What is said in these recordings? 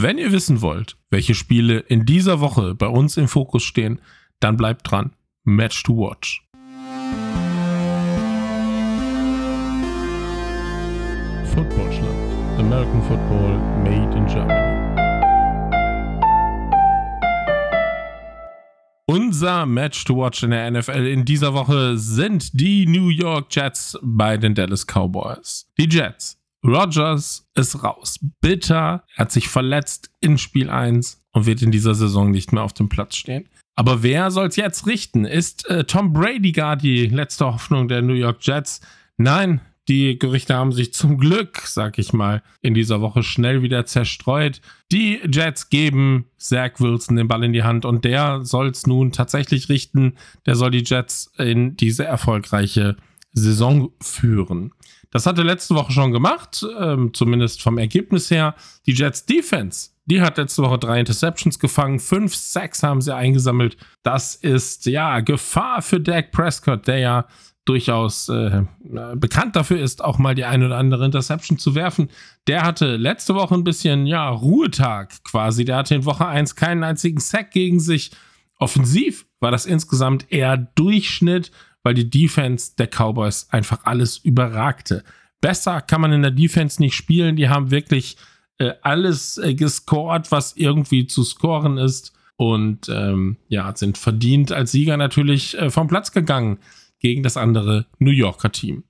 Wenn ihr wissen wollt, welche Spiele in dieser Woche bei uns im Fokus stehen, dann bleibt dran. Match to Watch. Footballschland. American Football made in Germany. Unser Match to Watch in der NFL in dieser Woche sind die New York Jets bei den Dallas Cowboys. Die Jets. Rogers ist raus. Bitter. Er hat sich verletzt in Spiel 1 und wird in dieser Saison nicht mehr auf dem Platz stehen. Aber wer soll es jetzt richten? Ist äh, Tom Brady gar die letzte Hoffnung der New York Jets? Nein, die Gerüchte haben sich zum Glück, sag ich mal, in dieser Woche schnell wieder zerstreut. Die Jets geben Zach Wilson den Ball in die Hand und der soll es nun tatsächlich richten. Der soll die Jets in diese erfolgreiche Saison führen. Das hat er letzte Woche schon gemacht, ähm, zumindest vom Ergebnis her. Die Jets Defense, die hat letzte Woche drei Interceptions gefangen, fünf Sacks haben sie eingesammelt. Das ist ja Gefahr für Dak Prescott, der ja durchaus äh, bekannt dafür ist, auch mal die ein oder andere Interception zu werfen. Der hatte letzte Woche ein bisschen, ja, Ruhetag quasi. Der hatte in Woche 1 keinen einzigen Sack gegen sich. Offensiv war das insgesamt eher Durchschnitt, weil die Defense der Cowboys einfach alles überragte. Besser kann man in der Defense nicht spielen. Die haben wirklich äh, alles äh, gescored, was irgendwie zu scoren ist. Und ähm, ja, sind verdient als Sieger natürlich äh, vom Platz gegangen gegen das andere New Yorker Team.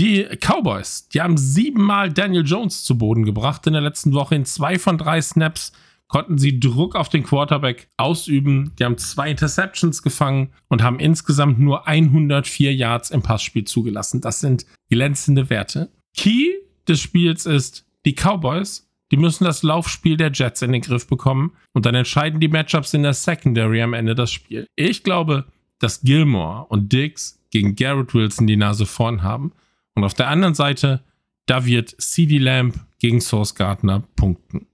Die Cowboys, die haben siebenmal Daniel Jones zu Boden gebracht in der letzten Woche. In zwei von drei Snaps konnten sie Druck auf den Quarterback ausüben. Die haben zwei Interceptions gefangen und haben insgesamt nur 104 Yards im Passspiel zugelassen. Das sind glänzende Werte. Key des Spiels ist, die Cowboys, die müssen das Laufspiel der Jets in den Griff bekommen und dann entscheiden die Matchups in der Secondary am Ende das Spiel. Ich glaube, dass Gilmore und Diggs gegen Garrett Wilson die Nase vorn haben. Und auf der anderen Seite, da wird CD Lamb gegen Source Gardner punkten.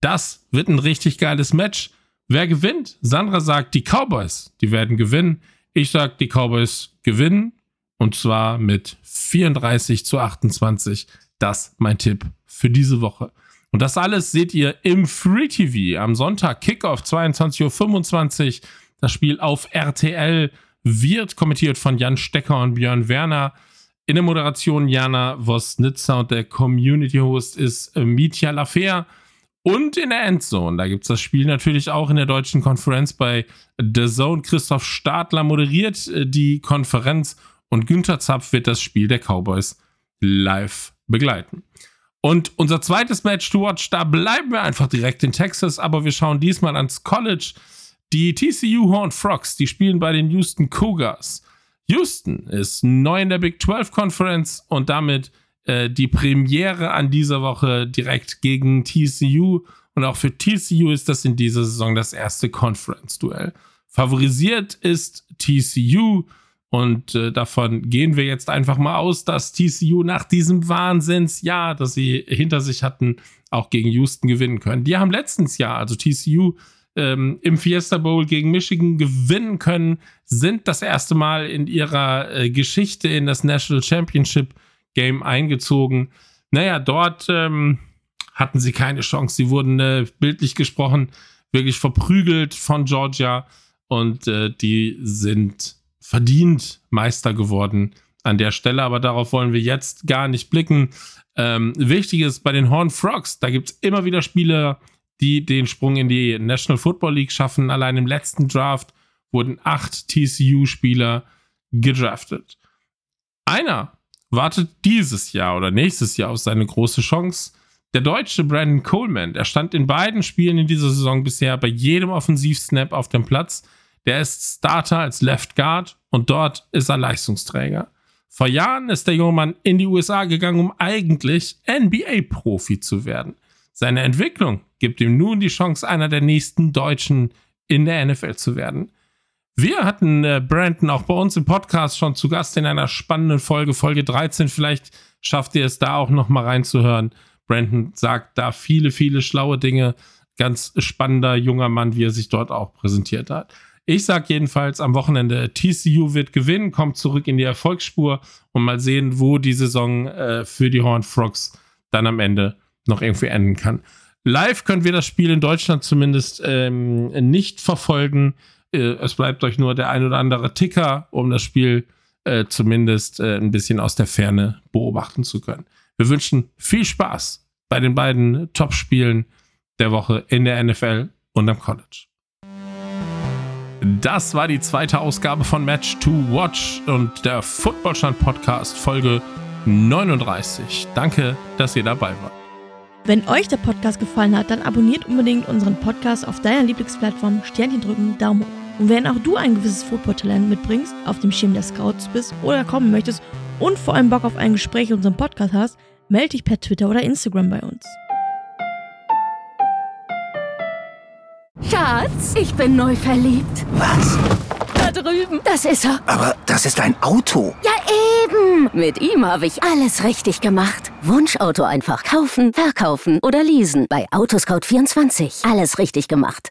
Das wird ein richtig geiles Match. Wer gewinnt? Sandra sagt, die Cowboys, die werden gewinnen. Ich sage, die Cowboys gewinnen. Und zwar mit 34 zu 28. Das mein Tipp für diese Woche. Und das alles seht ihr im Free TV am Sonntag, Kickoff 22.25 Uhr. Das Spiel auf RTL wird kommentiert von Jan Stecker und Björn Werner. In der Moderation Jana Wosnitzer und der Community-Host ist Mitya Lafer. Und in der Endzone, da gibt es das Spiel natürlich auch in der deutschen Konferenz bei The Zone. Christoph Stadler moderiert äh, die Konferenz und Günther Zapf wird das Spiel der Cowboys live begleiten. Und unser zweites Match to watch, da bleiben wir einfach direkt in Texas, aber wir schauen diesmal ans College. Die TCU Horned Frogs, die spielen bei den Houston Cougars. Houston ist neu in der Big 12 Conference und damit äh, die Premiere an dieser Woche direkt gegen TCU. Und auch für TCU ist das in dieser Saison das erste Conference-Duell. Favorisiert ist TCU und äh, davon gehen wir jetzt einfach mal aus, dass TCU nach diesem Wahnsinnsjahr, das sie hinter sich hatten, auch gegen Houston gewinnen können. Die haben letztens Jahr, also TCU, ähm, im Fiesta Bowl gegen Michigan gewinnen können, sind das erste Mal in ihrer äh, Geschichte in das National Championship Game eingezogen. Naja, dort ähm, hatten sie keine Chance. Sie wurden äh, bildlich gesprochen wirklich verprügelt von Georgia und äh, die sind verdient Meister geworden an der Stelle. Aber darauf wollen wir jetzt gar nicht blicken. Ähm, wichtig ist bei den Horn Frogs, da gibt es immer wieder Spieler, die den Sprung in die National Football League schaffen. Allein im letzten Draft wurden acht TCU-Spieler gedraftet. Einer wartet dieses Jahr oder nächstes Jahr auf seine große Chance. Der deutsche Brandon Coleman, der stand in beiden Spielen in dieser Saison bisher bei jedem Offensivsnap auf dem Platz. Der ist Starter als Left Guard und dort ist er Leistungsträger. Vor Jahren ist der junge Mann in die USA gegangen, um eigentlich NBA-Profi zu werden. Seine Entwicklung gibt ihm nun die Chance, einer der nächsten Deutschen in der NFL zu werden. Wir hatten äh, Brandon auch bei uns im Podcast schon zu Gast in einer spannenden Folge, Folge 13. Vielleicht schafft ihr es da auch noch mal reinzuhören. Brandon sagt da viele, viele schlaue Dinge. Ganz spannender junger Mann, wie er sich dort auch präsentiert hat. Ich sage jedenfalls am Wochenende, TCU wird gewinnen, kommt zurück in die Erfolgsspur und mal sehen, wo die Saison äh, für die Horned Frogs dann am Ende noch irgendwie enden kann. Live können wir das Spiel in Deutschland zumindest ähm, nicht verfolgen. Äh, es bleibt euch nur der ein oder andere Ticker, um das Spiel äh, zumindest äh, ein bisschen aus der Ferne beobachten zu können. Wir wünschen viel Spaß bei den beiden Top-Spielen der Woche in der NFL und am College. Das war die zweite Ausgabe von Match to Watch und der Footballstand Podcast Folge 39. Danke, dass ihr dabei wart. Wenn euch der Podcast gefallen hat, dann abonniert unbedingt unseren Podcast auf deiner Lieblingsplattform, Sternchen drücken, Daumen hoch. Und wenn auch du ein gewisses Footballtalent mitbringst, auf dem Schirm der Scouts bist oder kommen möchtest und vor allem Bock auf ein Gespräch in unserem Podcast hast, melde dich per Twitter oder Instagram bei uns. Schatz, ich bin neu verliebt. Was? Da drüben. Das ist er. Aber das ist ein Auto. Ja, eben. Mit ihm habe ich alles richtig gemacht. Wunschauto einfach kaufen, verkaufen oder leasen. Bei Autoscout24. Alles richtig gemacht.